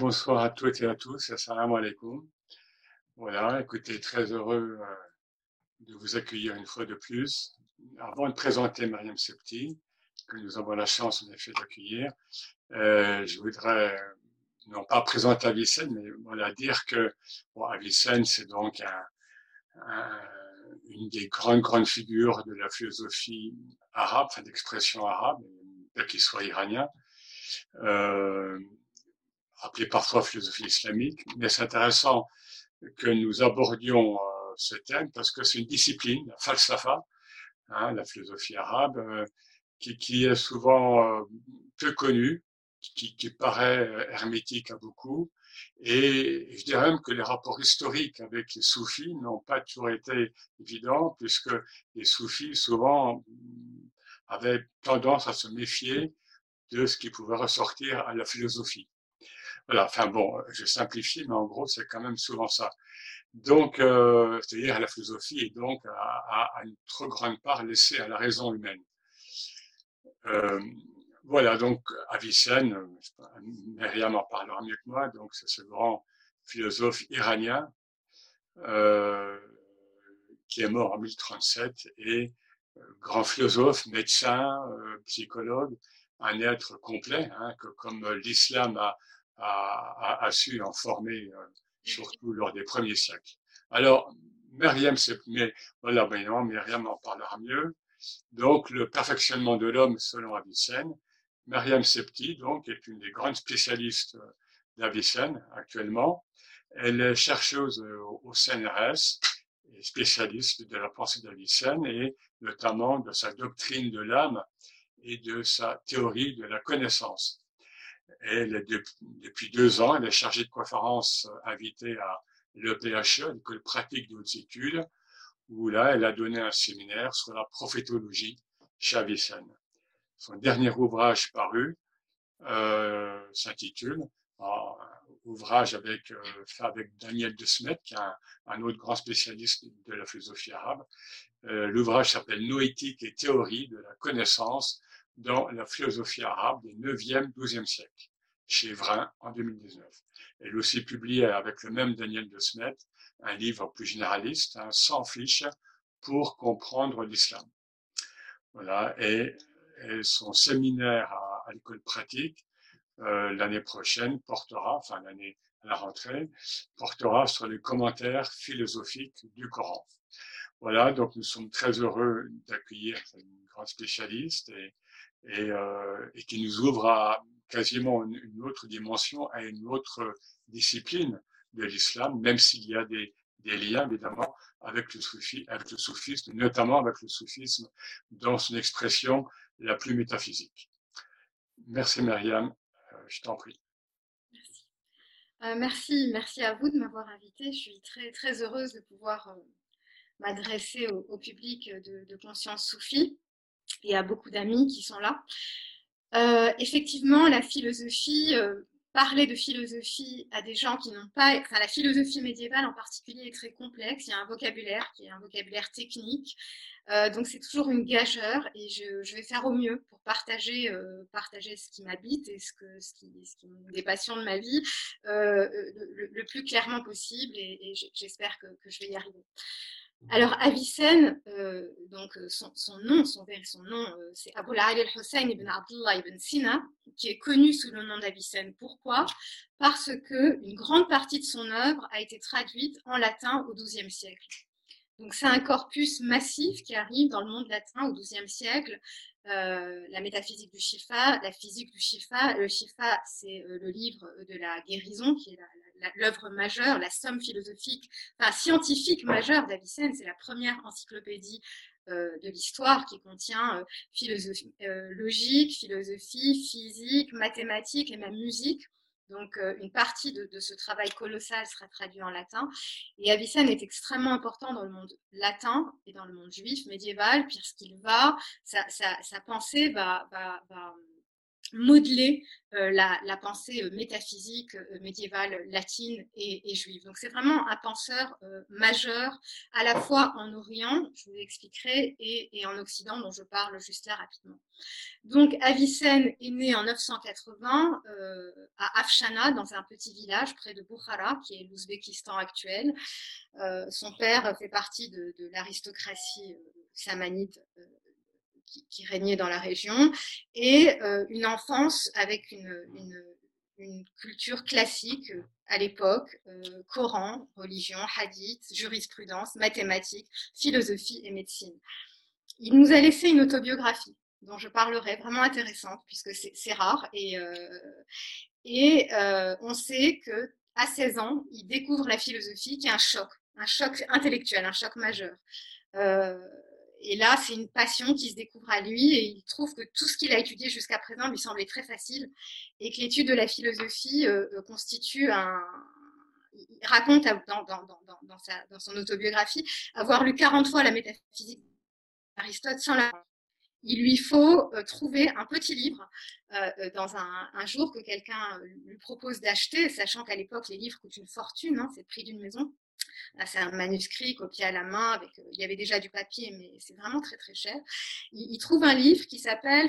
bonsoir à toutes et à tous. Assalamu alaikum. Voilà, écoutez, très heureux euh, de vous accueillir une fois de plus. Avant de présenter Mariam Septi, que nous avons la chance en effet d'accueillir, euh, je voudrais non pas présenter Avicenne, mais voilà, dire que Avicenne, c'est donc une des grandes, grandes figures de la philosophie arabe, enfin d'expression arabe, qu'il soit iranien. Euh, appelé parfois philosophie islamique, mais c'est intéressant que nous abordions euh, ce thème parce que c'est une discipline, la falsafa, hein, la philosophie arabe, euh, qui, qui, est souvent euh, peu connue, qui, qui, paraît hermétique à beaucoup, et je dirais même que les rapports historiques avec les soufis n'ont pas toujours été évidents, puisque les soufis souvent avaient tendance à se méfier de ce qui pouvait ressortir à la philosophie. Voilà, enfin bon, je simplifie, mais en gros, c'est quand même souvent ça. Donc, euh, c'est-à-dire la philosophie est donc à, une trop grande part laissée à la raison humaine. Euh, voilà, donc Avicenne, Myriam en parlera mieux que moi, donc c'est ce grand philosophe iranien euh, qui est mort en 1037 et grand philosophe, médecin, psychologue, un être complet, hein, que comme l'islam a, a, su en former, euh, surtout lors des premiers siècles. Alors, Myriam, mais voilà, en parlera mieux. Donc, le perfectionnement de l'homme selon Avicenne. Myriam Septi, donc, est une des grandes spécialistes euh, d'Avicenne actuellement. Elle est chercheuse euh, au CNRS et spécialiste de la pensée d'Avicenne et notamment de sa doctrine de l'âme et de sa théorie de la connaissance. Elle depuis deux ans, elle est chargée de conférences euh, invitée à l'EPHE, l'école pratique de haute études, où là, elle a donné un séminaire sur la prophétologie chez Avicenne. Son dernier ouvrage paru euh, s'intitule, un ouvrage avec, euh, fait avec Daniel de Smet, qui est un, un, autre grand spécialiste de la philosophie arabe. Euh, L'ouvrage s'appelle Noétique et théorie de la connaissance dans la philosophie arabe des 9e, 12e siècles, chez Vrin en 2019. Elle aussi publié avec le même Daniel de Smet un livre plus généraliste, un sans fiche, pour comprendre l'islam. Voilà, et, son séminaire à, l'école pratique euh, l'année prochaine portera, enfin l'année à la rentrée, portera sur les commentaires philosophiques du Coran. Voilà, donc nous sommes très heureux d'accueillir une grande spécialiste et, et, euh, et, qui nous ouvre à quasiment une, autre dimension, à une autre discipline de l'islam, même s'il y a des, liens évidemment avec le, soufi, avec le soufisme, notamment avec le soufisme dans son expression la plus métaphysique. Merci Myriam, euh, je t'en prie. Merci. Euh, merci, merci à vous de m'avoir invité. Je suis très très heureuse de pouvoir euh, m'adresser au, au, public de, de conscience soufie et à beaucoup d'amis qui sont là. Euh, effectivement, la philosophie, euh, parler de philosophie à des gens qui n'ont pas, enfin la philosophie médiévale en particulier est très complexe. Il y a un vocabulaire qui est un vocabulaire technique, euh, donc c'est toujours une gageure et je, je, vais faire au mieux pour partager, euh, partager ce qui m'habite et ce, que, ce, qui, ce qui des passions de ma vie euh, le, le, plus clairement possible et, et j'espère que, que, je vais y arriver. Alors Avicenne, euh, donc euh, son, nom, son, son nom, euh, c'est Abu al-Hussein ibn Abdullah ibn Sina, qui est connu sous le nom d'Avicenne. Pourquoi? Parce que une grande partie de son œuvre a été traduite en latin au XIIe siècle. Donc c'est un corpus massif qui arrive dans le monde latin au XIIe siècle. La métaphysique du Shifa, la physique du Shifa. Le Shifa, c'est le livre de la guérison, qui est la, l'œuvre majeure, la somme philosophique, enfin scientifique majeure d'Avicenne. C'est la première encyclopédie euh, de l'histoire qui contient euh, philosophie, euh, logique, philosophie, physique, mathématiques et même musique. Donc, une partie de, de, ce travail colossal sera traduit en latin. Et Avicenne est extrêmement important dans le monde latin et dans le monde juif médiéval, puisqu'il va, sa, sa, sa pensée va, va, va modeler euh, la, pensée euh, métaphysique euh, médiévale latine et, juive. Donc c'est vraiment un penseur majeur à la fois en Orient, je vous l'expliquerai, et, en Occident dont je parle juste là rapidement. Donc Avicenne est né en 980 à Afshana, dans un petit village près de Bukhara, qui est l'Ouzbékistan actuel. son père fait partie de, l'aristocratie samanide qui, régnait dans la région, et euh, une enfance avec une, culture classique euh, à l'époque, euh, Coran, religion, hadith, jurisprudence, mathématiques, philosophie et médecine. Il nous a laissé une autobiographie dont je parlerai, vraiment intéressante, puisque c'est rare, et, et on sait que à 16 ans, il découvre la philosophie qui est un choc, un choc intellectuel, un choc majeur et là, c'est une passion qui se découvre à lui et il trouve que tout ce qu'il a étudié jusqu'à présent lui semblait très facile et que l'étude de la philosophie euh, euh, constitue un. Il raconte dans, son autobiographie avoir lu 40 fois la métaphysique d'Aristote sans la. Il lui faut euh, trouver un petit livre dans un, un, jour que quelqu'un lui propose d'acheter, sachant qu'à l'époque les livres coûtent une fortune, hein, c'est le prix d'une maison c'est un manuscrit copié à la main, euh, il y avait déjà du papier, mais c'est vraiment très très cher. Il, trouve un livre qui s'appelle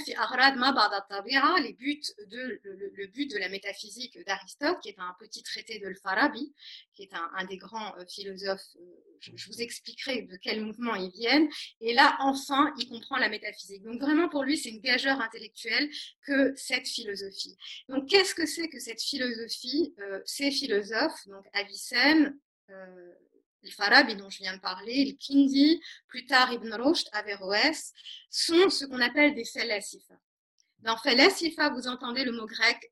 les buts de, le, but de la métaphysique d'Aristote, qui est un petit traité de Farabi, qui est un, des grands euh, philosophes. Euh, je, vous expliquerai de quel mouvement ils viennent. Et là, enfin, il comprend la métaphysique. Donc vraiment, pour lui, c'est une gageure intellectuelle que cette philosophie. Donc, qu'est-ce que c'est que cette philosophie? Ces philosophes, donc Avicenne, le Farabi dont je viens de parler, le Kindi, plus tard Ibn Rushd, Averroès, sont ce qu'on appelle des philosophes. Dans philosophe, vous entendez le mot grec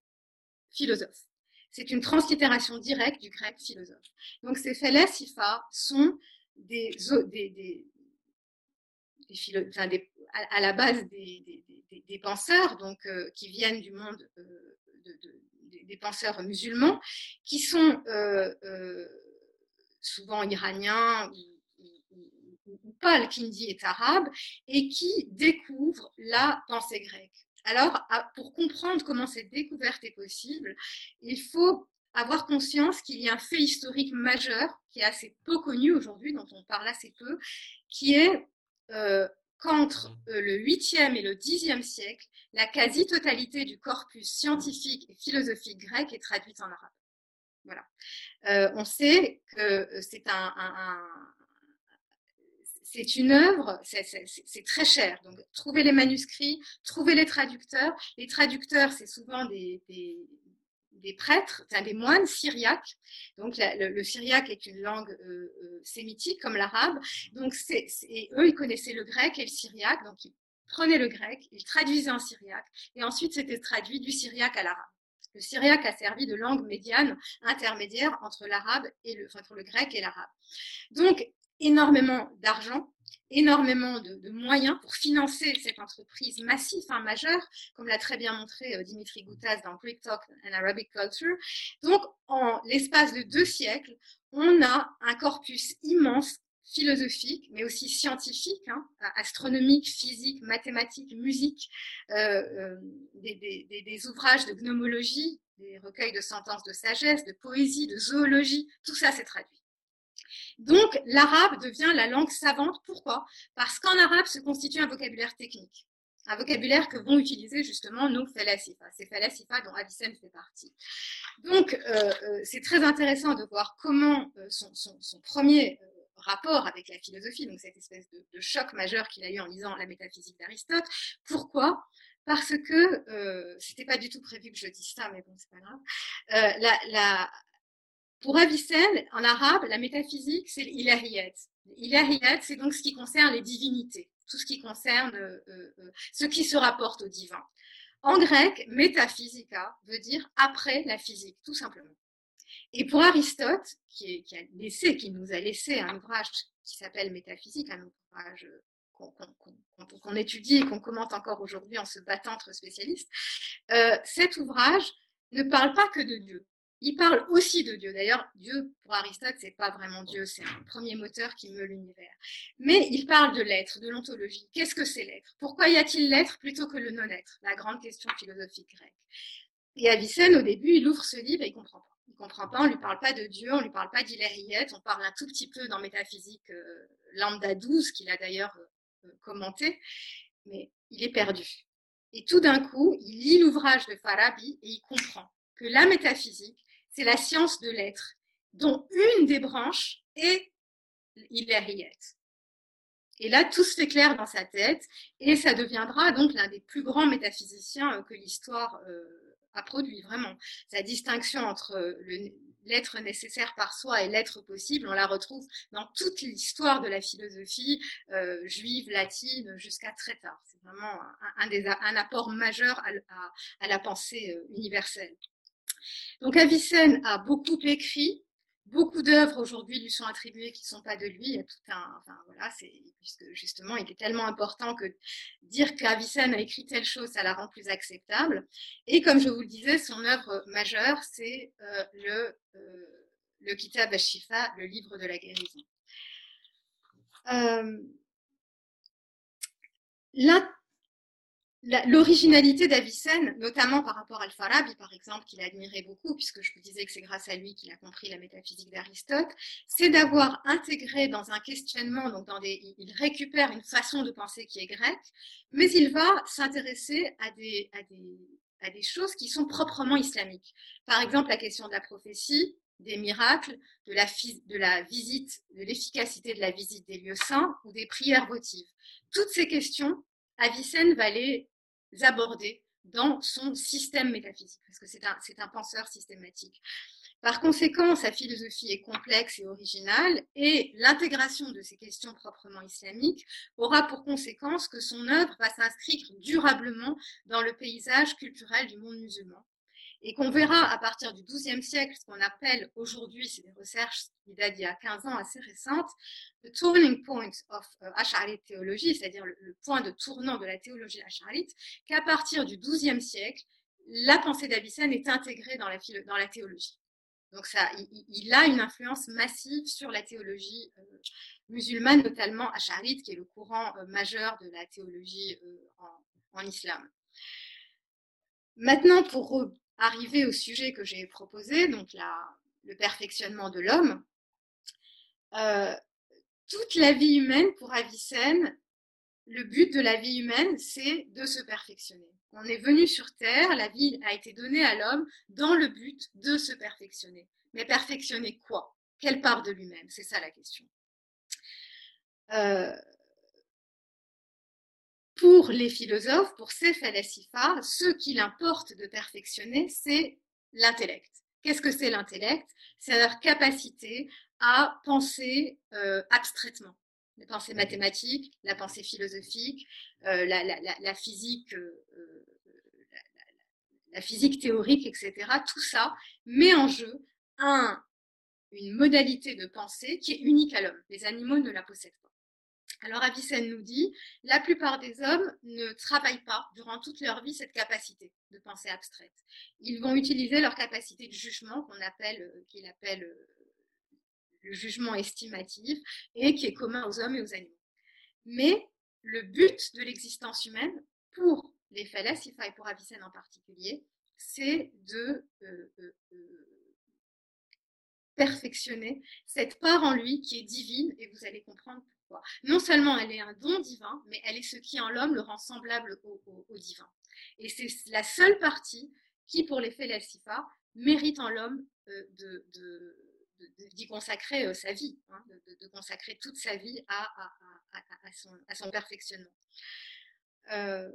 philosophe. C'est une translittération directe du grec philosophe. Donc ces philosophes sont des, à, la base des, penseurs donc, euh, qui viennent du monde euh, des penseurs musulmans, qui sont souvent iranien ou, pas, le kindi est arabe, et qui découvre la pensée grecque. Alors, pour comprendre comment cette découverte est possible, il faut avoir conscience qu'il y a un fait historique majeur qui est assez peu connu aujourd'hui, dont on parle assez peu, qui est euh, qu'entre euh, le 8e et le 10e siècle, la quasi-totalité du corpus scientifique et philosophique grec est traduite en arabe. Euh, on sait que euh, c'est un, c'est une œuvre, c'est très cher. Donc, trouver les manuscrits, trouver les traducteurs. Les traducteurs, c'est souvent des, des, prêtres, des moines syriaques. Donc, le, syriaque est une langue euh, sémitique comme l'arabe. Donc, eux, ils connaissaient le grec et le syriaque. Donc, ils prenaient le grec, ils traduisaient en syriaque. Et ensuite, c'était traduit du syriaque à l'arabe. Le syriaque a servi de langue médiane, intermédiaire entre l'arabe et le, entre le grec et l'arabe. Donc, énormément d'argent, énormément de, moyens pour financer cette entreprise massive, hein, majeure, comme l'a très bien montré euh, Dimitri Goutas dans Greek Talk and Arabic Culture. Donc, en l'espace de deux siècles, on a un corpus immense philosophique, mais aussi scientifique, hein, astronomique, physique, mathématique, musique, euh, euh, des, ouvrages de gnomologie, des recueils de sentences de sagesse, de poésie, de zoologie, tout ça s'est traduit. Donc l'arabe devient la langue savante. Pourquoi? Parce qu'en arabe se constitue un vocabulaire technique un vocabulaire que vont utiliser justement nos falasifa, ces falasifa dont Avicenne fait partie. Donc, euh, c'est très intéressant de voir comment son, son, premier rapport avec la philosophie, donc cette espèce de, choc majeur qu'il a eu en lisant la métaphysique d'Aristote. Pourquoi? Parce que euh, c'était pas du tout prévu que je dise ça, mais bon, c'est pas grave. Euh, pour Avicenne, en arabe, la métaphysique, c'est l'ilahiyat. L'ilahiyat, c'est donc ce qui concerne les divinités, tout ce qui concerne euh, euh, ce qui se rapporte au divin. En grec, métaphysica veut dire après la physique, tout simplement. Et pour Aristote, qui, a laissé, qui nous a laissé un ouvrage qui s'appelle Métaphysique, un ouvrage qu'on étudie et qu'on commente encore aujourd'hui en se battant entre spécialistes, euh, cet ouvrage ne parle pas que de Dieu. il parle aussi de Dieu. D'ailleurs, Dieu, pour Aristote, c'est pas vraiment Dieu, c'est un premier moteur qui meut l'univers. Mais il parle de l'être, de l'ontologie. Qu'est-ce que c'est l'être? Pourquoi y a-t-il l'être plutôt que le non-être? La grande question philosophique grecque. Et Avicenne, au début, il ouvre ce livre et il comprend pas. Il comprend pas, on lui parle pas de Dieu, on lui parle pas d'Hilariette, on parle un tout petit peu dans Métaphysique euh, Lambda 12, qu'il a d'ailleurs euh, commenté, mais il est perdu. Et tout d'un coup, il lit l'ouvrage de Farabi et il comprend que la métaphysique, c'est la science de l'être, dont une des branches est l'Hilariette. Et là, tout se fait clair dans sa tête, et ça deviendra donc l'un des plus grands métaphysiciens euh, que l'histoire euh, produit, vraiment. Sa distinction entre euh, l'être nécessaire par soi et l'être possible, on la retrouve dans toute l'histoire de la philosophie juive, latine, jusqu'à très tard. C'est vraiment un, des, un apport majeur à la pensée universelle. Donc Avicenne a beaucoup écrit, beaucoup d'œuvres aujourd'hui lui sont attribuées qui ne sont pas de lui. Il y a tout un, enfin voilà, c'est puisque justement il est tellement important que dire qu'Avicenne a écrit telle chose, ça la rend plus acceptable. Et comme je vous le disais, son œuvre majeure, c'est euh, le euh, le Kitab al-Shifa, le livre de la guérison. Euh, L'originalité d'Avicenne, notamment par rapport à Al-Farabi, par exemple, qu'il admirait beaucoup, puisque je vous disais que c'est grâce à lui qu'il a compris la métaphysique d'Aristote, c'est d'avoir intégré dans un questionnement, donc dans des, il récupère une façon de penser qui est grecque, mais il va s'intéresser à des, à, des, à des choses qui sont proprement islamiques. Par exemple, la question de la prophétie, des miracles, de la, de la visite, de l'efficacité de la visite des lieux saints ou des prières votives. Toutes ces questions, Avicenne va les aborder dans son système métaphysique, parce que c'est un, penseur systématique. Par conséquent, sa philosophie est complexe et originale, et l'intégration de ces questions proprement islamiques aura pour conséquence que son œuvre va s'inscrire durablement dans le paysage culturel du monde musulman, et qu'on verra à partir du XIIe siècle, ce qu'on appelle aujourd'hui, c'est des recherches qui datent d'il y a 15 ans assez récentes, le turning point of uh, Ash'arite théologie, c'est-à-dire le, point de tournant de la théologie ash'arite, qu'à partir du XIIe siècle, la pensée d'Avicenne est intégrée dans la, théologie. Donc ça, il, a une influence massive sur la théologie euh, musulmane, notamment ash'arite, qui est le courant euh, majeur de la théologie euh, en, en, islam. Maintenant, pour arriver au sujet que j'ai proposé, donc le perfectionnement de l'homme, euh, toute la vie humaine pour Avicenne, le but de la vie humaine, c'est de se perfectionner. On est venu sur Terre, la vie a été donnée à l'homme dans le but de se perfectionner. Mais perfectionner quoi? Quelle part de lui-même? C'est ça la question. Euh, pour les philosophes, pour ces falasifa, ce qu'il importe de perfectionner, c'est l'intellect. Qu'est-ce que c'est l'intellect? C'est leur capacité à penser euh, abstraitement. La pensée mathématique, la pensée philosophique, euh, la, physique, euh, la, physique théorique, etc. Tout ça met en jeu un, une modalité de pensée qui est unique à l'homme. Les animaux ne la possèdent pas. Alors Avicenne nous dit, la plupart des hommes ne travaillent pas durant toute leur vie cette capacité de pensée abstraite. Ils vont utiliser leur capacité de jugement qu'on appelle, euh, qu'il appelle euh, le jugement estimatif et qui est commun aux hommes et aux animaux. Mais le but de l'existence humaine, pour les falasifa et pour Avicenne en particulier, c'est de euh, perfectionner cette part en lui qui est divine et vous allez comprendre non seulement elle est un don divin, mais elle est ce qui en l'homme le rend semblable au, divin. Et c'est la seule partie qui, pour l'effet Sifa, mérite en l'homme euh, d'y consacrer euh, sa vie, hein, de, consacrer toute sa vie à, son, perfectionnement. Euh,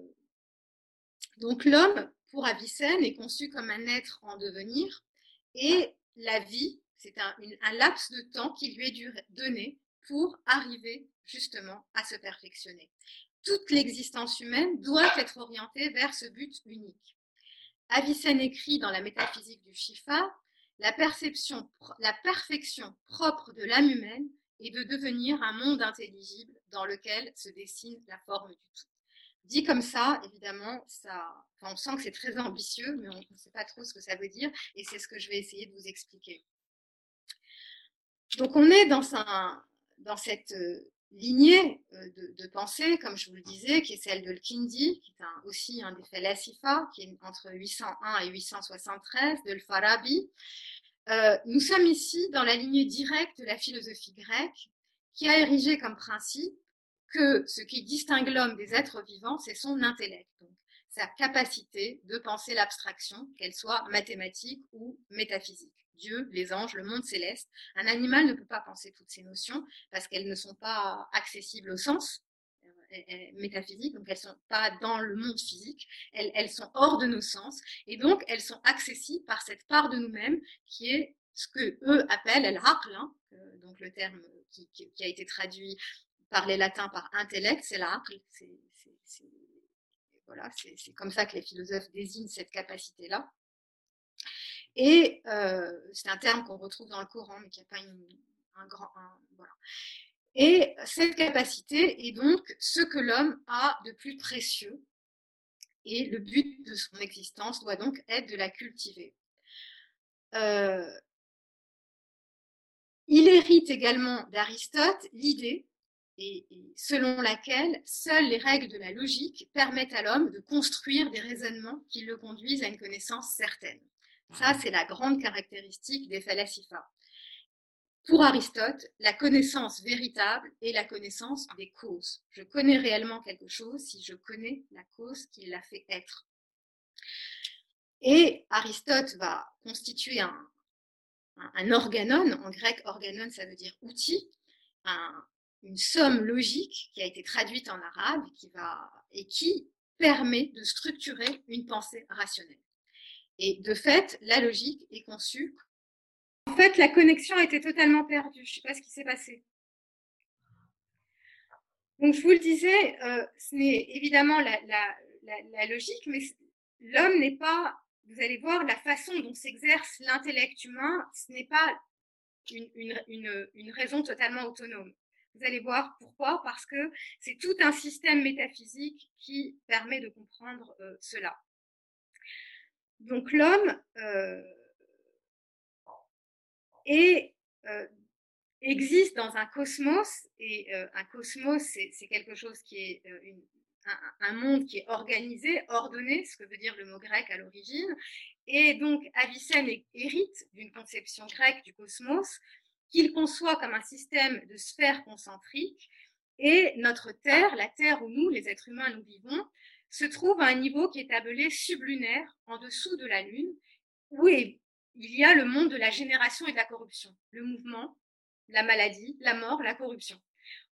donc l'homme, pour Avicenne, est conçu comme un être en devenir et la vie, c'est un, laps de temps qui lui est donné pour arriver justement à se perfectionner. Toute l'existence humaine doit être orientée vers ce but unique. Avicenne écrit dans la métaphysique du Shifa, la, perception, la perfection propre de l'âme humaine est de devenir un monde intelligible dans lequel se dessine la forme du tout. dit comme ça, évidemment, ça, on sent que c'est très ambitieux, mais on ne sait pas trop ce que ça veut dire, et c'est ce que je vais essayer de vous expliquer. Donc on est dans, un, dans cette euh, lignée euh, de, pensée, comme je vous le disais, qui est celle de Kindi, qui est aussi un des falasifa, qui est entre 801 et 873, de Farabi. Euh, nous sommes ici dans la lignée directe de la philosophie grecque, qui a érigé comme principe que ce qui distingue l'homme des êtres vivants, c'est son intellect, donc sa capacité de penser l'abstraction, qu'elle soit mathématique ou métaphysique. Dieu, les anges, le monde céleste. Un animal ne peut pas penser toutes ces notions parce qu'elles ne sont pas accessibles au sens euh, métaphysique, donc elles ne sont pas dans le monde physique, elles, sont hors de nos sens, et donc elles sont accessibles par cette part de nous-mêmes qui est ce que eux appellent el hein, donc le terme qui, a été traduit par les latins par intellect, c'est l'aql. C'est voilà, c'est comme ça que les philosophes désignent cette capacité-là. Et euh, c'est un terme qu'on retrouve dans le Coran, mais qui n'a pas un grand. voilà. Et cette capacité est donc ce que l'homme a de plus précieux. Et le but de son existence doit donc être de la cultiver. Euh, il hérite également d'Aristote l'idée et, selon laquelle seules les règles de la logique permettent à l'homme de construire des raisonnements qui le conduisent à une connaissance certaine. Ça, c'est la grande caractéristique des falasifa. Pour Aristote, la connaissance véritable est la connaissance des causes. Je connais réellement quelque chose si je connais la cause qui l'a fait être. Et Aristote va constituer un, organon, en grec organon ça veut dire outil, une somme logique qui a été traduite en arabe et qui permet de structurer une pensée rationnelle. Et de fait, la logique est conçue. En fait, la connexion a été totalement perdue. Je ne sais pas ce qui s'est passé. Donc, je vous le disais, euh, ce n'est évidemment la, logique, mais l'homme n'est pas, vous allez voir, la façon dont s'exerce l'intellect humain, ce n'est pas une, raison totalement autonome. Vous allez voir pourquoi, parce que c'est tout un système métaphysique qui permet de comprendre euh, cela. Donc l'homme euh, euh, existe dans un cosmos, et euh, un cosmos, c'est quelque chose qui est un, monde qui est organisé, ordonné, ce que veut dire le mot grec à l'origine. Et donc Avicenne hérite d'une conception grecque du cosmos qu'il conçoit comme un système de sphères concentriques. Et notre Terre, la Terre où nous, les êtres humains, nous vivons, se trouve à un niveau qui est appelé sublunaire, en dessous de la Lune, où il y a le monde de la génération et de la corruption, le mouvement, la maladie, la mort, la corruption.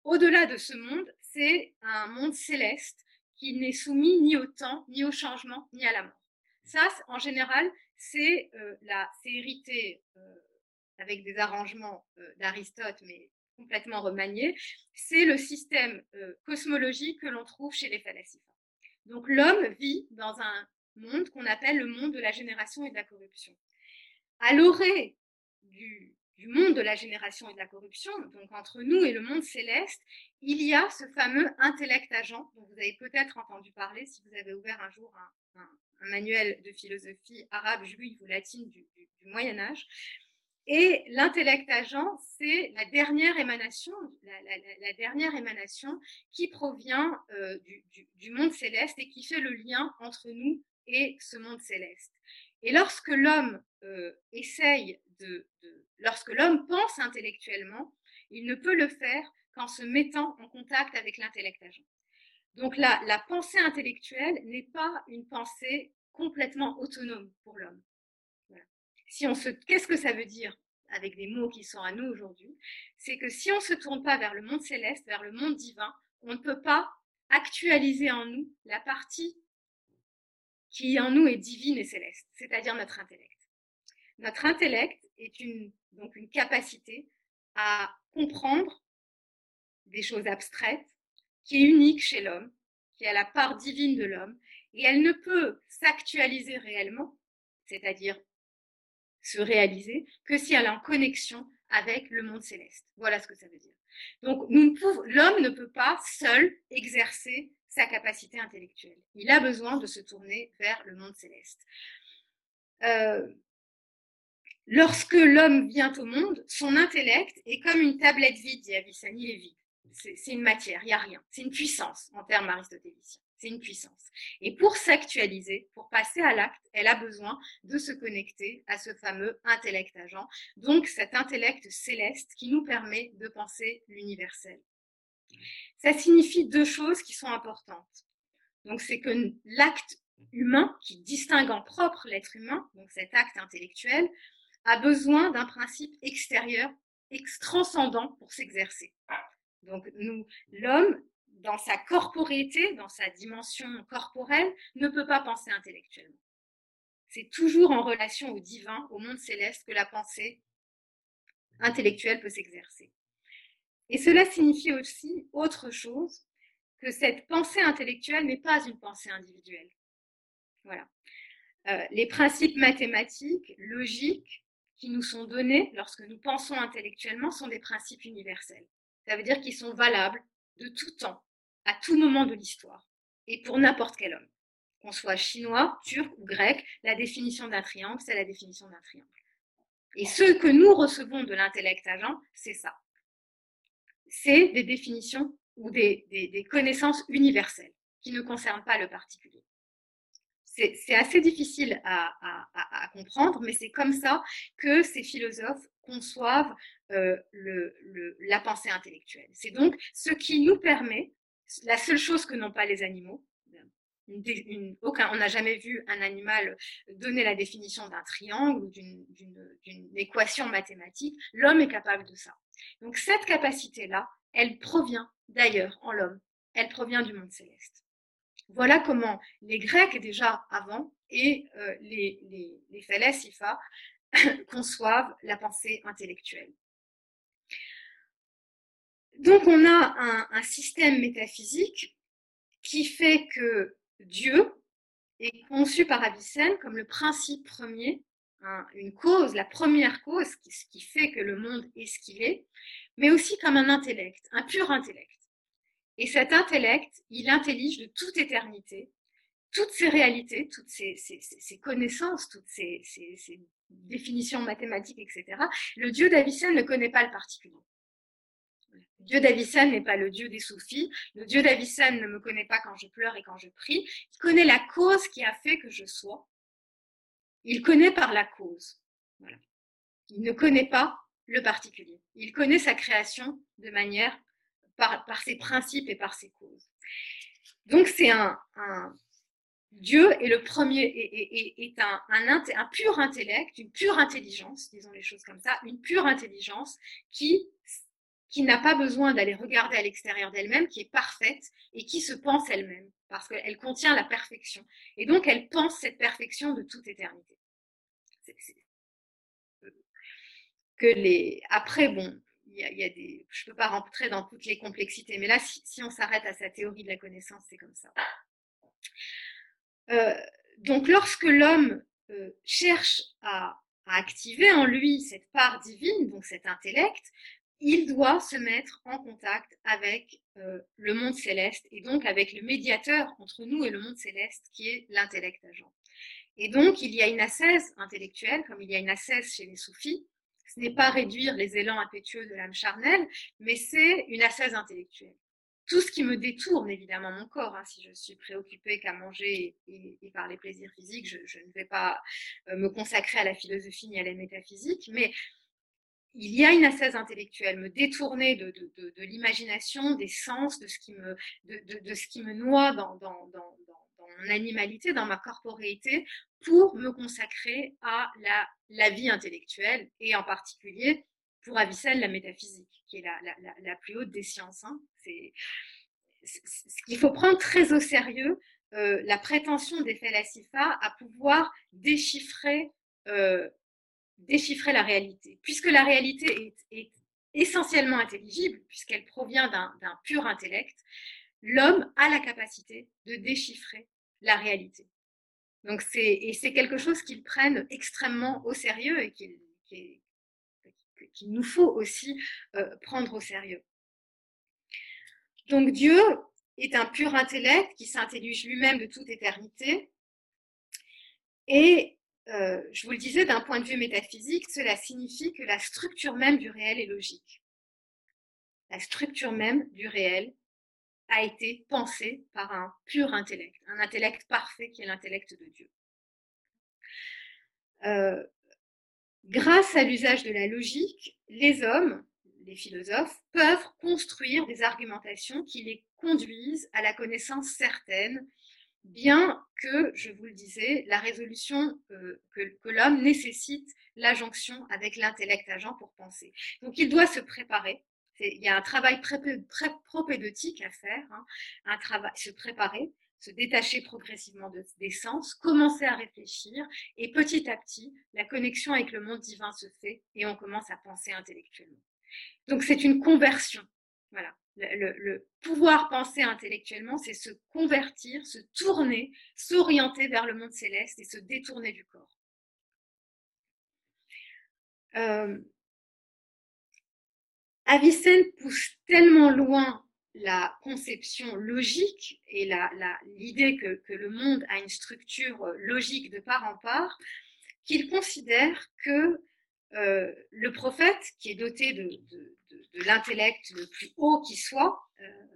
Au-delà de ce monde, c'est un monde céleste qui n'est soumis ni au temps, ni au changement, ni à la mort. Ça, en général, c'est euh, hérité euh, avec des arrangements euh, d'Aristote, mais complètement remaniés. C'est le système euh, cosmologique que l'on trouve chez les falasifa. Donc l'homme vit dans un monde qu'on appelle le monde de la génération et de la corruption. À l'orée du, monde de la génération et de la corruption, donc entre nous et le monde céleste, il y a ce fameux intellect agent dont vous avez peut-être entendu parler si vous avez ouvert un jour un, manuel de philosophie arabe, juive ou latine du Moyen Âge. Et l'intellect agent, c'est la dernière émanation, la, dernière émanation qui provient euh, du, monde céleste et qui fait le lien entre nous et ce monde céleste. Et lorsque l'homme euh, essaye de, lorsque l'homme pense intellectuellement, il ne peut le faire qu'en se mettant en contact avec l'intellect agent. Donc la, la pensée intellectuelle n'est pas une pensée complètement autonome pour l'homme on se, qu'est-ce que ça veut dire avec des mots qui sont à nous aujourd'hui? C'est que si on ne se tourne pas vers le monde céleste, vers le monde divin, on ne peut pas actualiser en nous la partie qui en nous est divine et céleste, c'est-à-dire notre intellect. Notre intellect est une, donc une capacité à comprendre des choses abstraites qui est unique chez l'homme, qui a la part divine de l'homme, et elle ne peut s'actualiser réellement, c'est-à-dire se réaliser que si elle est en connexion avec le monde céleste. Voilà ce que ça veut dire. Donc, l'homme ne peut pas seul exercer sa capacité intellectuelle. Il a besoin de se tourner vers le monde céleste. Euh, lorsque l'homme vient au monde, son intellect est comme une tablette vide, dit Avicenne, il est vide. C'est une matière, il n'y a rien. C'est une puissance en termes aristotéliciens. C'est une puissance. Et pour s'actualiser, pour passer à l'acte, elle a besoin de se connecter à ce fameux intellect agent, donc cet intellect céleste qui nous permet de penser l'universel. Ça signifie deux choses qui sont importantes. Donc c'est que l'acte humain qui distingue en propre l'être humain, donc cet acte intellectuel, a besoin d'un principe extérieur transcendant pour s'exercer. Donc nous, l'homme dans sa corporéité, dans sa dimension corporelle, ne peut pas penser intellectuellement. C'est toujours en relation au divin, au monde céleste, que la pensée intellectuelle peut s'exercer. Et cela signifie aussi autre chose, que cette pensée intellectuelle n'est pas une pensée individuelle. Voilà. Euh, les principes mathématiques, logiques, qui nous sont donnés lorsque nous pensons intellectuellement sont des principes universels. Ça veut dire qu'ils sont valables de tout temps, à tout moment de l'histoire et pour n'importe quel homme. Qu'on soit chinois, turc ou grec, la définition d'un triangle, c'est la définition d'un triangle. Et ce que nous recevons de l'intellect agent, c'est ça. C'est des définitions ou des, connaissances universelles qui ne concernent pas le particulier. C'est assez difficile à, comprendre, mais c'est comme ça que ces philosophes conçoivent euh, la pensée intellectuelle. C'est donc ce qui nous permet la seule chose que n'ont pas les animaux, aucun, on n'a jamais vu un animal donner la définition d'un triangle ou d'une équation mathématique. L'homme est capable de ça. Donc cette capacité-là, elle provient d'ailleurs en l'homme. Elle provient du monde céleste. Voilà comment les Grecs déjà avant et euh, les, les, les conçoivent la pensée intellectuelle. Donc on a un, système métaphysique qui fait que Dieu est conçu par Avicenne comme le principe premier, une cause, la première cause, qui fait que le monde est ce qu'il est, mais aussi comme un intellect, un pur intellect. Et cet intellect, il intellige de toute éternité, toutes ces réalités, toutes ces, connaissances, toutes ces, ces, définitions mathématiques, etc. Le Dieu d'Avicenne ne connaît pas le particulier. Dieu d'Avicenne n'est pas le Dieu des soufis. Le Dieu d'Avicenne ne me connaît pas quand je pleure et quand je prie. Il connaît la cause qui a fait que je sois. Il connaît par la cause. Il ne connaît pas le particulier. Il connaît sa création de manière par, ses principes et par ses causes. Donc c'est un, Dieu est le premier, est, un, pur intellect, une pure intelligence, disons les choses comme ça, une pure intelligence qui qui n'a pas besoin d'aller regarder à l'extérieur d'elle-même, qui est parfaite et qui se pense elle-même, parce qu'elle contient la perfection. Et donc, elle pense cette perfection de toute éternité. Que les... Après, bon, il y, a, des... je ne peux pas rentrer dans toutes les complexités, mais là, si, on s'arrête à sa théorie de la connaissance, c'est comme ça. Euh, donc, lorsque l'homme euh, cherche à activer en lui cette part divine, donc cet intellect, il doit se mettre en contact avec euh, le monde céleste et donc avec le médiateur entre nous et le monde céleste qui est l'intellect agent. Et donc, il y a une ascèse intellectuelle, comme il y a une ascèse chez les soufis. Ce n'est pas réduire les élans impétueux de l'âme charnelle, mais c'est une ascèse intellectuelle. Tout ce qui me détourne évidemment mon corps, hein, si je suis préoccupée qu'à manger et, par les plaisirs physiques, je, je ne vais pas euh, me consacrer à la philosophie ni à la métaphysique, mais il y a une assaise intellectuelle, me détourner de, l'imagination, des sens, de ce qui me, de, ce qui me noie dans, mon animalité, dans ma corporéité, pour me consacrer à la, vie intellectuelle et en particulier pour Avicenne la métaphysique, qui est la, plus haute des sciences. Hein. C'est ce qu'il faut prendre très au sérieux, euh, la prétention des Felasifa à pouvoir déchiffrer euh, déchiffrer la réalité. Puisque la réalité est, essentiellement intelligible, puisqu'elle provient d'un pur intellect, l'homme a la capacité de déchiffrer la réalité. Donc c'est et c'est quelque chose qu'ils prennent extrêmement au sérieux et qu'il nous faut aussi euh, prendre au sérieux. Donc Dieu est un pur intellect qui s'intellige lui-même de toute éternité. Et euh, je vous le disais, d'un point de vue métaphysique, cela signifie que la structure même du réel est logique. La structure même du réel a été pensée par un pur intellect, un intellect parfait qui est l'intellect de Dieu. Euh, grâce à l'usage de la logique, les hommes, les philosophes, peuvent construire des argumentations qui les conduisent à la connaissance certaine bien que, je vous le disais, la résolution euh, que, l'homme nécessite la jonction avec l'intellect agent pour penser. Donc il doit se préparer. Il y a un travail propédeutique à faire, hein, un travail, se préparer, se détacher progressivement des sens, commencer à réfléchir, et petit à petit, la connexion avec le monde divin se fait et on commence à penser intellectuellement. Donc c'est une conversion. Voilà le, pouvoir penser intellectuellement, c'est se convertir, se tourner, s'orienter vers le monde céleste et se détourner du corps. Euh, Avicenne pousse tellement loin la conception logique et l'idée que, le monde a une structure logique de part en part, qu'il considère que euh, le prophète, qui est doté de l'intellect le plus haut qui soit. Euh,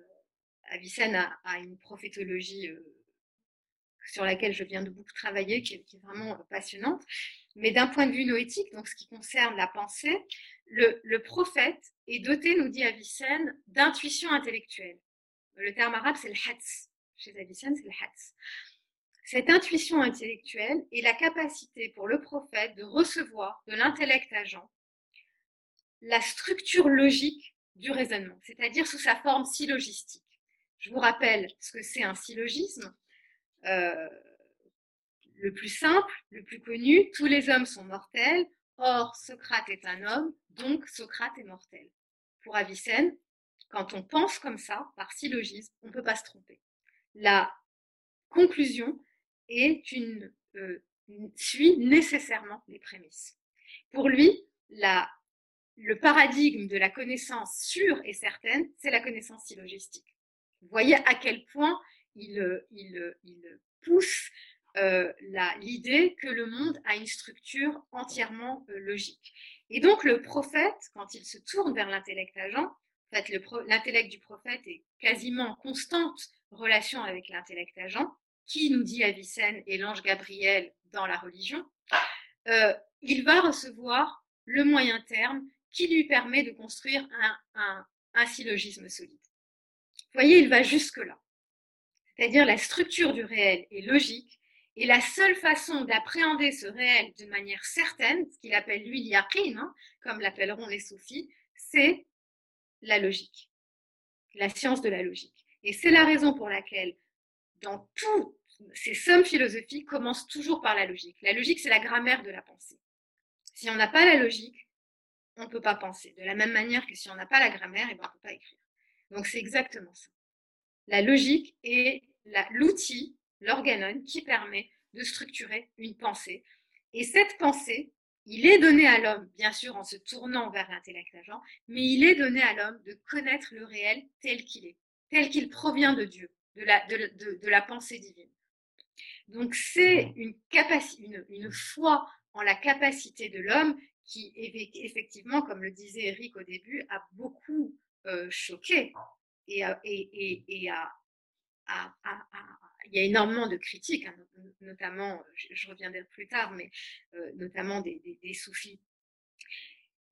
Avicenne a, une prophétologie euh, sur laquelle je viens de beaucoup travailler, qui est, vraiment passionnante. Mais d'un point de vue noétique, donc ce qui concerne la pensée, le, prophète est doté, nous dit Avicenne, d'intuition intellectuelle. Le terme arabe, c'est le hatz. Chez Avicenne, c'est le hatz. Cette intuition intellectuelle est la capacité pour le prophète de recevoir de l'intellect agent la structure logique du raisonnement, c'est-à-dire sous sa forme syllogistique. Je vous rappelle ce que c'est un syllogisme. Euh, le plus simple, le plus connu, tous les hommes sont mortels, or Socrate est un homme, donc Socrate est mortel. Pour Avicenne, quand on pense comme ça, par syllogisme, on ne peut pas se tromper. La conclusion est une, euh, suit nécessairement les prémices. Pour lui, la le paradigme de la connaissance sûre et certaine, c'est la connaissance syllogistique. Vous voyez à quel point il, il, pousse euh, l'idée que le monde a une structure entièrement euh, logique. Et donc le prophète, quand il se tourne vers l'intellect agent, en fait, l'intellect du prophète est quasiment en constante relation avec l'intellect agent, qui nous dit Avicenne et l'ange Gabriel dans la religion, euh, il va recevoir le moyen terme qui lui permet de construire un, syllogisme solide. Vous voyez, il va jusque-là. C'est-à-dire la structure du réel est logique et la seule façon d'appréhender ce réel de manière certaine, ce qu'il appelle lui hein, comme l'appelleront les soufis, c'est la logique, la science de la logique. Et c'est la raison pour laquelle, dans tous ces sommes philosophiques, commencent toujours par la logique. La logique, c'est la grammaire de la pensée. Si on n'a pas la logique, on ne peut pas penser. De la même manière que si on n'a pas la grammaire, eh ben, on ne peut pas écrire. Donc c'est exactement ça. La logique est l'outil, l'organon qui permet de structurer une pensée. Et cette pensée, il est donné à l'homme, bien sûr en se tournant vers l'intellect agent, mais il est donné à l'homme de connaître le réel tel qu'il est, tel qu'il provient de Dieu, de la, de, la pensée divine. Donc c'est une, une, une foi en la capacité de l'homme qui effectivement, comme le disait Eric au début, a beaucoup euh, choqué et, et, et, il y a énormément de critiques, hein, notamment, je, reviendrai plus tard, mais euh, notamment des, des, soufis.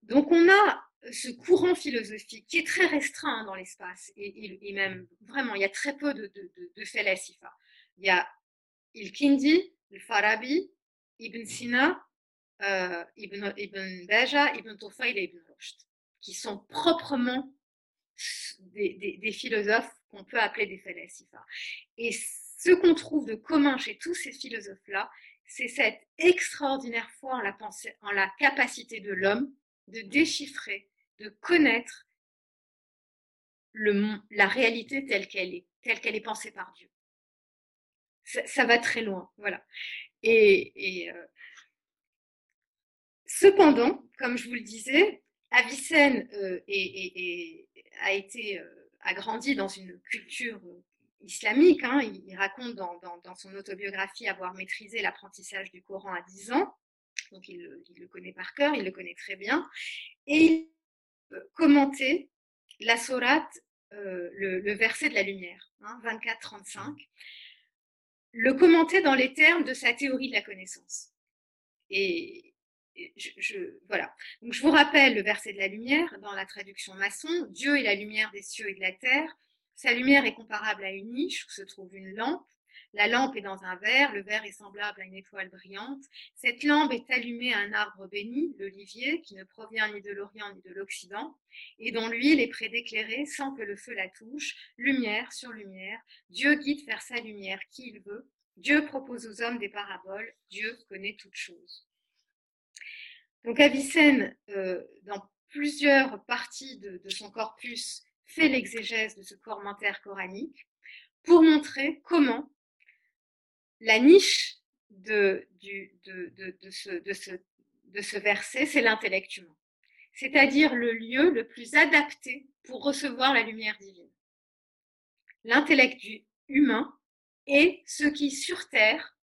Donc on a ce courant philosophique qui est très restreint hein, dans l'espace et, même vraiment il y a très peu de, de, de, Il y a Il-Kindi, le Farabi, Ibn Sina, euh, Ibn, Ibn Beja, Ibn Tufayl et Ibn Rushd, qui sont proprement des, philosophes qu'on peut appeler des falasifa. Et ce qu'on trouve de commun chez tous ces philosophes-là, c'est cette extraordinaire foi en la, pensée, en la capacité de l'homme de déchiffrer, de connaître la réalité telle qu'elle est, telle qu'elle est pensée par Dieu. Ça, va très loin, voilà. Et, euh, Cependant, comme je vous le disais, Avicenne euh, a été euh, grandi dans une culture islamique. Hein. Il, raconte dans, son autobiographie avoir maîtrisé l'apprentissage du Coran à 10 ans. Donc il, le connaît par cœur, il le connaît très bien. Et il commentait la sourate, le, verset de la lumière, 24-35, hein, le commentait dans les termes de sa théorie de la connaissance. Et, je, vous rappelle le verset de la lumière dans la traduction maçon. Dieu est la lumière des cieux et de la terre. Sa lumière est comparable à une niche où se trouve une lampe. La lampe est dans un verre, le verre est semblable à une étoile brillante. Cette lampe est allumée à un arbre béni, l'olivier, qui ne provient ni de l'Orient ni de l'Occident, et dont l'huile est près d'éclairer sans que le feu la touche, lumière sur lumière. Dieu guide vers sa lumière qui il veut. Dieu propose aux hommes des paraboles. Dieu connaît toutes choses. Donc Avicenne, euh, dans plusieurs parties de, son corpus, fait l'exégèse de ce commentaire coranique pour montrer comment la niche de, ce, verset, c'est l'intellect humain, c'est-à-dire le lieu le plus adapté pour recevoir la lumière divine. L'intellect humain est ce qui, sur Terre,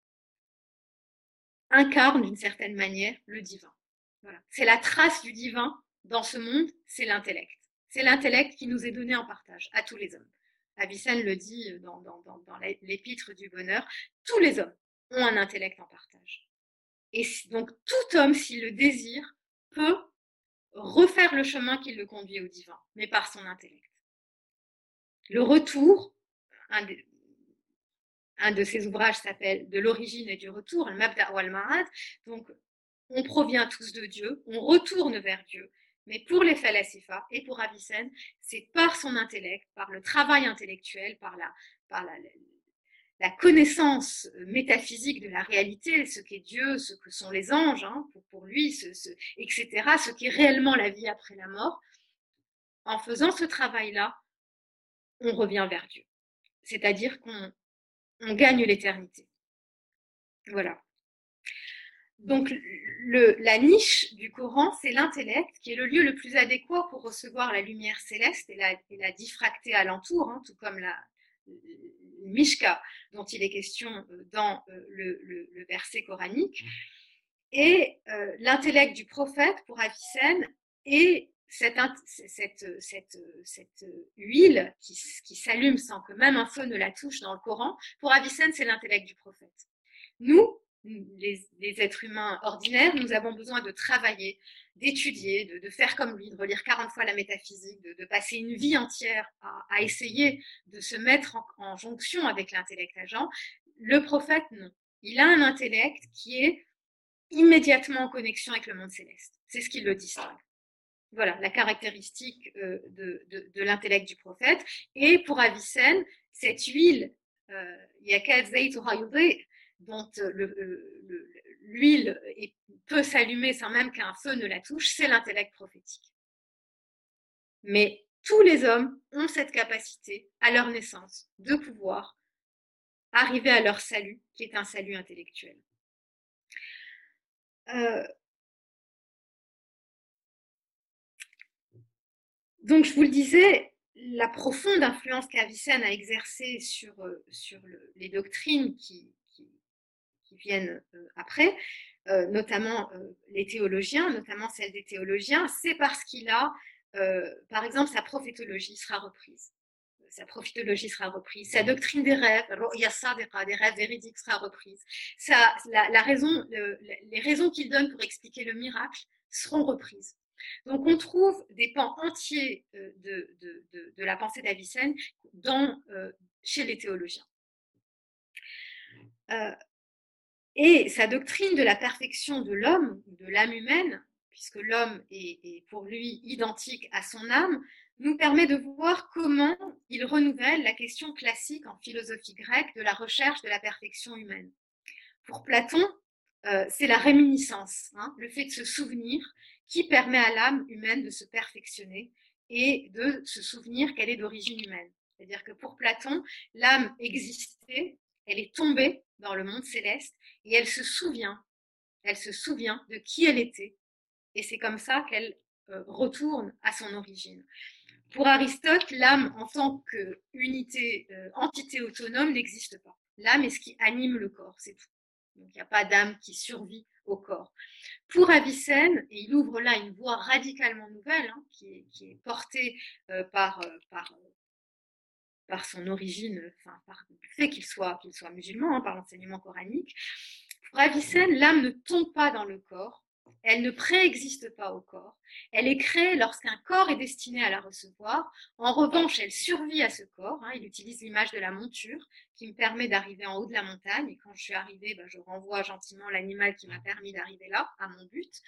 incarne d'une certaine manière le divin. C'est la trace du divin dans ce monde, c'est l'intellect. C'est l'intellect qui nous est donné en partage à tous les hommes. Avicenne le dit dans, l'épître du bonheur, tous les hommes ont un intellect en partage. Et donc tout homme, s'il le désire, peut refaire le chemin qui le conduit au divin, mais par son intellect. Le retour, un, de ses ouvrages s'appelle De l'origine et du retour, le Mabda al Marad. Donc on provient tous de Dieu, on retourne vers Dieu. Mais pour les Falasifa et pour Avicenne, c'est par son intellect, par le travail intellectuel, par la, par la, connaissance métaphysique de la réalité, ce qu'est Dieu, ce que sont les anges, hein, pour, lui, etc., ce qui est réellement la vie après la mort. En faisant ce travail-là, on revient vers Dieu. C'est-à-dire qu'on on gagne l'éternité. Voilà. Donc, la niche du Coran, c'est l'intellect, qui est le lieu le plus adéquat pour recevoir la lumière céleste et la, et diffracter alentour, hein, tout comme la Mishka, dont il est question euh, dans euh, le, verset coranique. Et euh, l'intellect du prophète, pour Avicenne, est cette, huile qui, qui s'allume sans que même un feu ne la touche dans le Coran. Pour Avicenne, c'est l'intellect du prophète. Nous, les, êtres humains ordinaires, nous avons besoin de travailler, d'étudier, de, faire comme lui, de relire 40 fois la métaphysique, de, passer une vie entière à, essayer de se mettre en, jonction avec l'intellect agent. Le prophète, non. Il a un intellect qui est immédiatement en connexion avec le monde céleste. C'est ce qui le distingue. Voilà la caractéristique euh, de, l'intellect du prophète. Et pour Avicenne, cette huile, euh, dont euh, l'huile peut s'allumer sans même qu'un feu ne la touche, c'est l'intellect prophétique. Mais tous les hommes ont cette capacité, à leur naissance, de pouvoir arriver à leur salut, qui est un salut intellectuel. Euh, donc, je vous le disais, la profonde influence qu'Avicenne a exercée sur, euh, sur les doctrines qui, qui viennent euh, après, euh, notamment euh, les théologiens, notamment celle des théologiens, c'est parce qu'il a, par exemple, sa prophétologie sera reprise sa prophétologie sera reprise, sa doctrine des rêves, des rêves véridiques sera reprise, la, raison, les raisons qu'il donne pour expliquer le miracle seront reprises. Donc on trouve des pans entiers de, la pensée d'Avicenne chez les théologiens. Et sa doctrine de la perfection de l'homme, de l'âme humaine, puisque l'homme est, pour lui identique à son âme, nous permet de voir comment il renouvelle la question classique en philosophie grecque de la recherche de la perfection humaine. Pour Platon, euh, c'est la réminiscence, hein, le fait de se souvenir qui permet à l'âme humaine de se perfectionner et de se souvenir qu'elle est d'origine humaine. C'est-à-dire que pour Platon, l'âme existait, elle est tombée dans le monde céleste et elle se souvient, elle se souvient de qui elle était. Et c'est comme ça qu'elle euh, retourne à son origine. Pour Aristote, l'âme en tant qu'unité, euh, entité autonome n'existe pas. L'âme est ce qui anime le corps, c'est tout. Donc il n'y a pas d'âme qui survit au corps. Pour Avicenne, et il ouvre là une voie radicalement nouvelle, hein, qui, est, portée euh, par, par, par, son origine, enfin, par le fait qu'il soit, qu'il soit musulman, hein, par l'enseignement coranique. Pour Avicenne, l'âme ne tombe pas dans le corps, elle ne préexiste pas au corps. Elle est créée lorsqu'un corps est destiné à la recevoir. En revanche, elle survit à ce corps. Hein. Il utilise l'image de la monture qui me permet d'arriver en haut de la montagne. Et quand je suis arrivée, ben, je renvoie gentiment l'animal qui m'a permis d'arriver là, à mon but.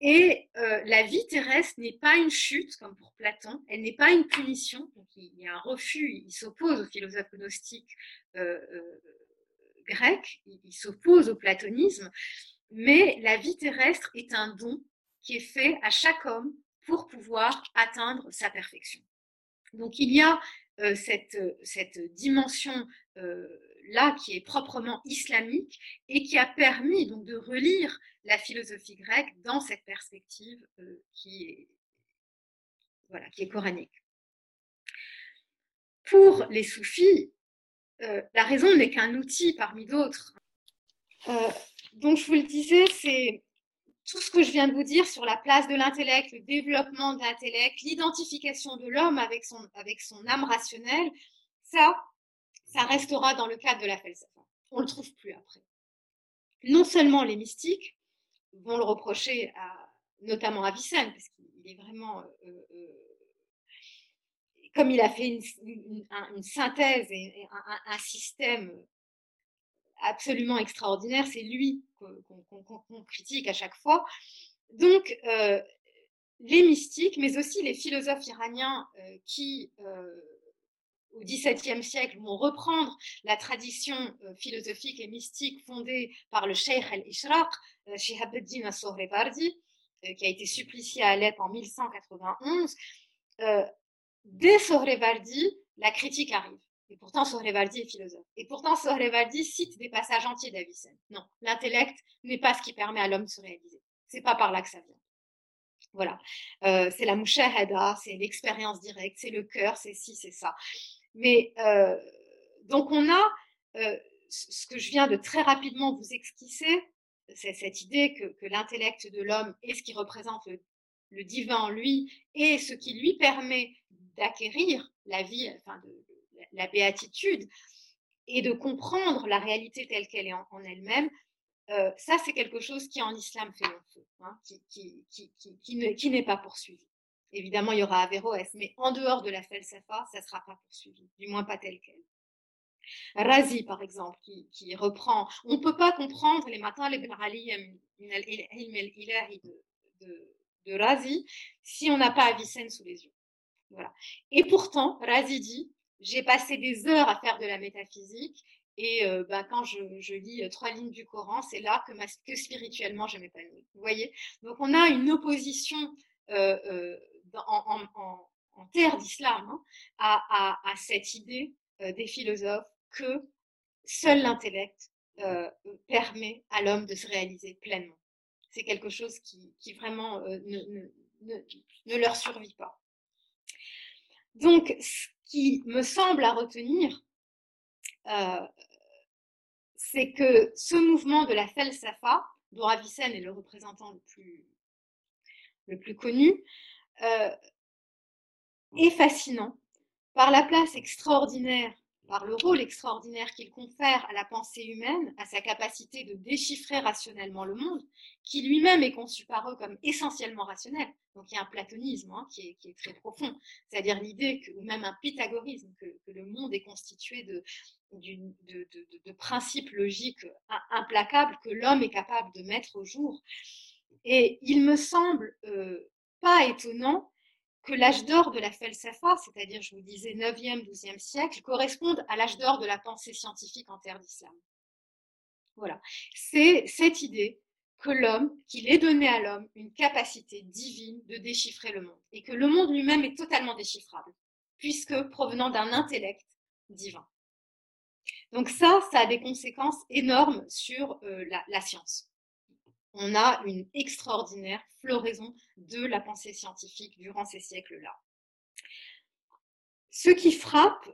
Et euh, la vie terrestre n'est pas une chute, comme pour Platon, elle n'est pas une punition, donc il y a un refus, il s'oppose aux philosophes gnostiques euh, euh, grecs, il s'oppose au platonisme, mais la vie terrestre est un don qui est fait à chaque homme pour pouvoir atteindre sa perfection. Donc il y a euh, cette, cette, dimension euh, là qui est proprement islamique et qui a permis donc de relire la philosophie grecque dans cette perspective euh, qui, est, voilà, qui est coranique. Pour les soufis, la raison n'est qu'un outil parmi d'autres. Donc, je vous le disais, c'est tout ce que je viens de vous dire sur la place de l'intellect, le développement de l'intellect, l'identification de l'homme avec son, avec son âme rationnelle, ça, restera dans le cadre de la falsafa. On ne le trouve plus après. Non seulement les mystiques vont le reprocher à, notamment à Vicenne, parce qu'il est vraiment, euh, euh, comme il a fait une, synthèse et un système absolument extraordinaire, c'est lui qu'on critique à chaque fois. Donc, euh, les mystiques, mais aussi les philosophes iraniens euh, qui, euh, XVIIe siècle, vont reprendre la tradition philosophique et mystique fondée par le Sheikh al-Ishraq, Shihabuddin al-Sohrevardi, qui a été supplicié à Alep en 1191. dès Sohrevardi, la critique arrive. Et pourtant, Sohrevaldi est philosophe. Et pourtant, Sohrevaldi cite des passages entiers d'Avicenne. Non, l'intellect n'est pas ce qui permet à l'homme de se réaliser. C'est pas par là que ça vient. Voilà. Euh, c'est la mouchahada, c'est l'expérience directe, c'est le cœur, c'est ci, c'est ça. Mais euh, donc, on a euh, ce que je viens de très rapidement vous esquisser, c'est cette idée que, l'intellect de l'homme est ce qui représente le, divin en lui et ce qui lui permet d'acquérir la vie, enfin de, la béatitude et de comprendre la réalité telle qu'elle est en, elle-même, euh, ça c'est quelque chose qui en islam fait long feu, hein, qui, n'est pas poursuivi. Évidemment, il y aura Averroès, mais en dehors de la falsafa, ça ne sera pas poursuivi, du moins pas tel quel. Razi, par exemple, qui, reprend, on ne peut pas comprendre les matins les de, de, Razi si on n'a pas Avicenne sous les yeux. Voilà. Et pourtant, Razi dit, j'ai passé des heures à faire de la métaphysique. Et euh, bah, quand je, lis euh, trois lignes du Coran, c'est là que, que spirituellement je m'épanouis. Vous voyez? Donc on a une opposition euh, en, terre d'islam hein, à, cette idée des philosophes que seul l'intellect permet à l'homme de se réaliser pleinement. C'est quelque chose qui, vraiment ne, ne, leur survit pas. Donc, qui me semble à retenir, euh, c'est que ce mouvement de la Felsafa, dont Avicenne est le représentant le plus connu, euh, est fascinant par la place extraordinaire, par le rôle extraordinaire qu'il confère à la pensée humaine, à sa capacité de déchiffrer rationnellement le monde, qui lui-même est conçu par eux comme essentiellement rationnel. Donc il y a un platonisme hein, qui, est, très profond, c'est-à-dire l'idée, que, ou même un pythagorisme, que, le monde est constitué de, de, principes logiques implacables que l'homme est capable de mettre au jour. Et il me semble euh, pas étonnant que l'âge d'or de la Felsafa, c'est-à-dire, je vous disais, 9e, 12e siècle, corresponde à l'âge d'or de la pensée scientifique en terre d'islam. Voilà. C'est cette idée que l'homme, qu'il est donné à l'homme une capacité divine de déchiffrer le monde et que le monde lui-même est totalement déchiffrable, puisque provenant d'un intellect divin. Donc ça, ça a des conséquences énormes sur euh, la, science. On a une extraordinaire floraison de la pensée scientifique durant ces siècles-là. ce qui frappe,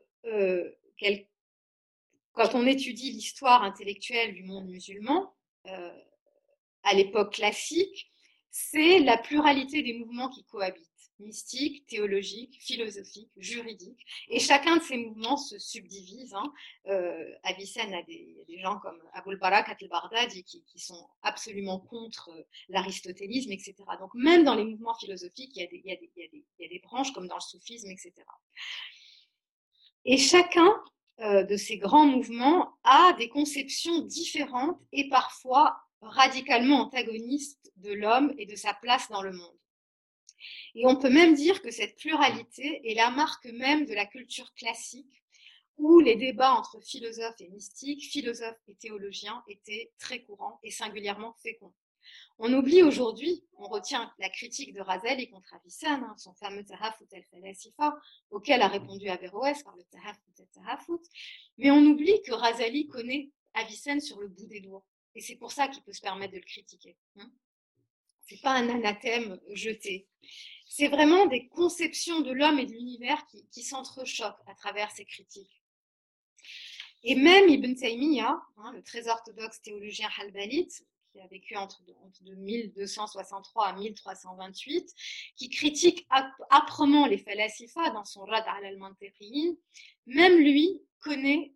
quand on étudie l'histoire intellectuelle du monde musulman, à l'époque classique, c'est la pluralité des mouvements qui cohabitent mystique, théologique, philosophique, juridique. Et chacun de ces mouvements se subdivise. Hein. Euh, Avicenne a des, gens comme Abul Barak al-Bardadi qui, qui, sont absolument contre euh, l'aristotélisme, etc. Donc même dans les mouvements philosophiques, il, y a des, branches comme dans le soufisme, etc. Et chacun euh, de ces grands mouvements a des conceptions différentes et parfois radicalement antagonistes de l'homme et de sa place dans le monde. Et on peut même dire que cette pluralité est la marque même de la culture classique, où les débats entre philosophes et mystiques, philosophes et théologiens étaient très courants et singulièrement féconds. On oublie aujourd'hui, on retient la critique de Razali contre Avicenne, hein, son fameux Tahafut el-Falasifa, auquel a répondu Averroès par le Tahafut el-Tahafut, mais on oublie que Razali connaît Avicenne sur le bout des doigts. Et c'est pour ça qu'il peut se permettre de le critiquer. Hein. C'est pas un anathème jeté. C'est vraiment des conceptions de l'homme et de l'univers qui, s'entrechoquent à travers ces critiques. Et même Ibn Taymiyyah, hein, le très orthodoxe théologien halbalite, qui a vécu entre, entre 1263 à 1328, qui critique âprement les falasifa dans son Rad al-Mantiqiyin, même lui connaît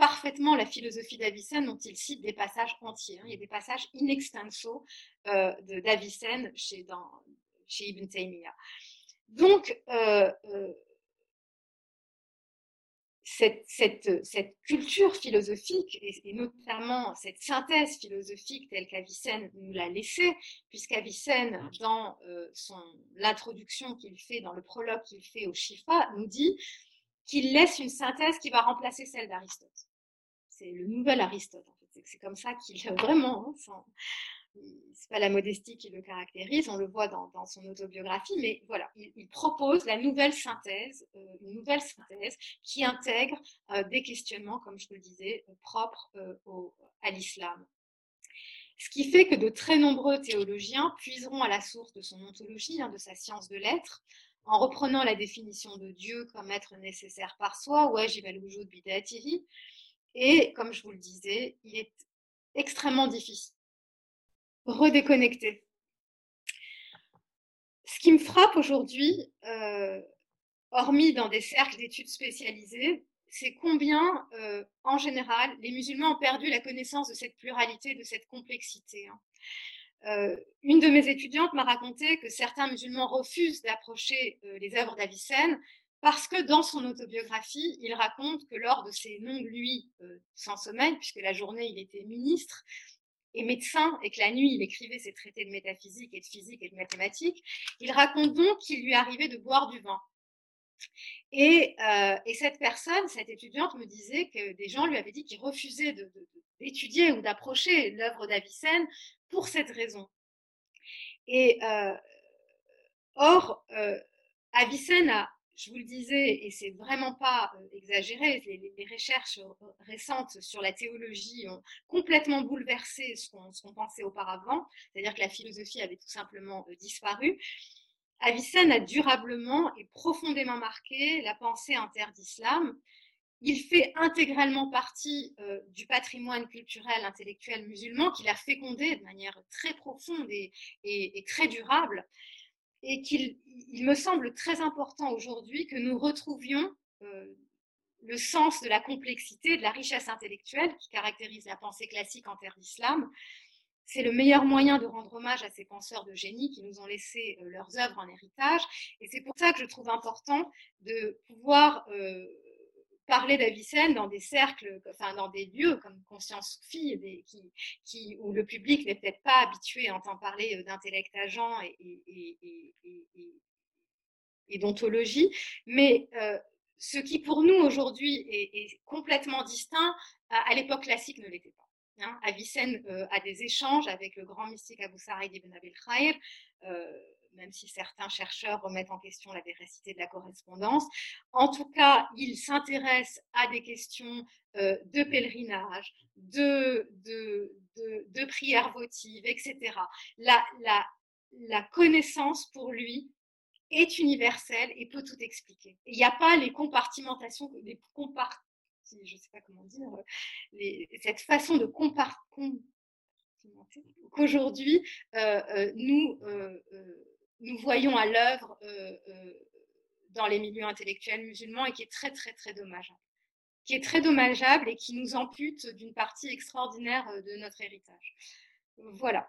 parfaitement la philosophie d'Avicenne dont il cite des passages entiers. Hein. Il y a des passages in extenso euh, d'Avicenne chez, chez Ibn Taymiyyah. Donc, euh, euh, cette, cette, cette, culture philosophique, et, notamment cette synthèse philosophique telle qu'Avicenne nous l'a laissée, puisqu'Avicenne, dans son l'introduction qu'il fait, dans le prologue qu'il fait au Shifa, nous dit qu'il laisse une synthèse qui va remplacer celle d'Aristote c'est le nouvel Aristote. C'est comme ça qu'il vraiment, hein, c'est pas la modestie qui le caractérise, on le voit dans, son autobiographie, mais voilà, il, propose la nouvelle synthèse, euh, une nouvelle synthèse qui intègre euh, des questionnements, comme je le disais, euh, propres à l'islam. Ce qui fait que de très nombreux théologiens puiseront à la source de son ontologie, hein, de sa science de l'être, en reprenant la définition de Dieu comme être nécessaire par soi, ou al bidatihi, et comme je vous le disais, il est extrêmement difficile. Redéconnecter. Ce qui me frappe aujourd'hui, euh, hormis dans des cercles d'études spécialisés, c'est combien, euh, en général, les musulmans ont perdu la connaissance de cette pluralité, de cette complexité. Hein. Euh, une de mes étudiantes m'a raconté que certains musulmans refusent d'approcher les œuvres d'Avicenne parce que dans son autobiographie, il raconte que lors de ses longues nuits euh, sans sommeil, puisque la journée il était ministre et médecin, et que la nuit il écrivait ses traités de métaphysique et de physique et de mathématiques, il raconte donc qu'il lui arrivait de boire du vin. Et, euh, et, cette personne, cette étudiante, me disait que des gens lui avaient dit qu'ils refusaient d'étudier ou d'approcher l'œuvre d'Avicenne pour cette raison. Et euh, or, euh, Avicenne a je vous le disais, et c'est vraiment pas euh, exagéré, les, recherches euh, récentes sur la théologie ont complètement bouleversé ce qu'on pensait auparavant, c'est-à-dire que la philosophie avait tout simplement euh, disparu. Avicenne a durablement et profondément marqué la pensée interdislam. Il fait intégralement partie du patrimoine culturel intellectuel musulman qu'il a fécondé de manière très profonde et très durable et qu'il il me semble très important aujourd'hui que nous retrouvions euh, le sens de la complexité, de la richesse intellectuelle qui caractérise la pensée classique en terre d'islam. C'est le meilleur moyen de rendre hommage à ces penseurs de génie qui nous ont laissé euh, leurs œuvres en héritage. Et c'est pour ça que je trouve important de pouvoir euh, parler d'Avicenne dans des cercles, enfin dans des lieux comme Conscience Sophie, qui, où le public n'est peut-être pas habitué à entendre parler euh, d'intellect agent et, d'ontologie, mais euh, ce qui pour nous aujourd'hui est, complètement distinct, à, l'époque classique ne l'était pas. Hein. Avicenne euh, a des échanges avec le grand mystique Abu Sa'id ibn Abil Khair, même si certains chercheurs remettent en question la véracité de la correspondance. En tout cas, il s'intéresse à des questions euh, de pèlerinage, de, de, de, prières votives, etc. La, connaissance pour lui est universel et peut tout expliquer. Il n'y a pas les compartimentations, les compart je ne sais pas comment dire, cette façon de compartimenter qu'aujourd'hui nous, nous voyons à l'œuvre dans les milieux intellectuels musulmans et qui est très très très dommageable qui est très dommageable et qui nous ampute d'une partie extraordinaire de notre héritage. Voilà.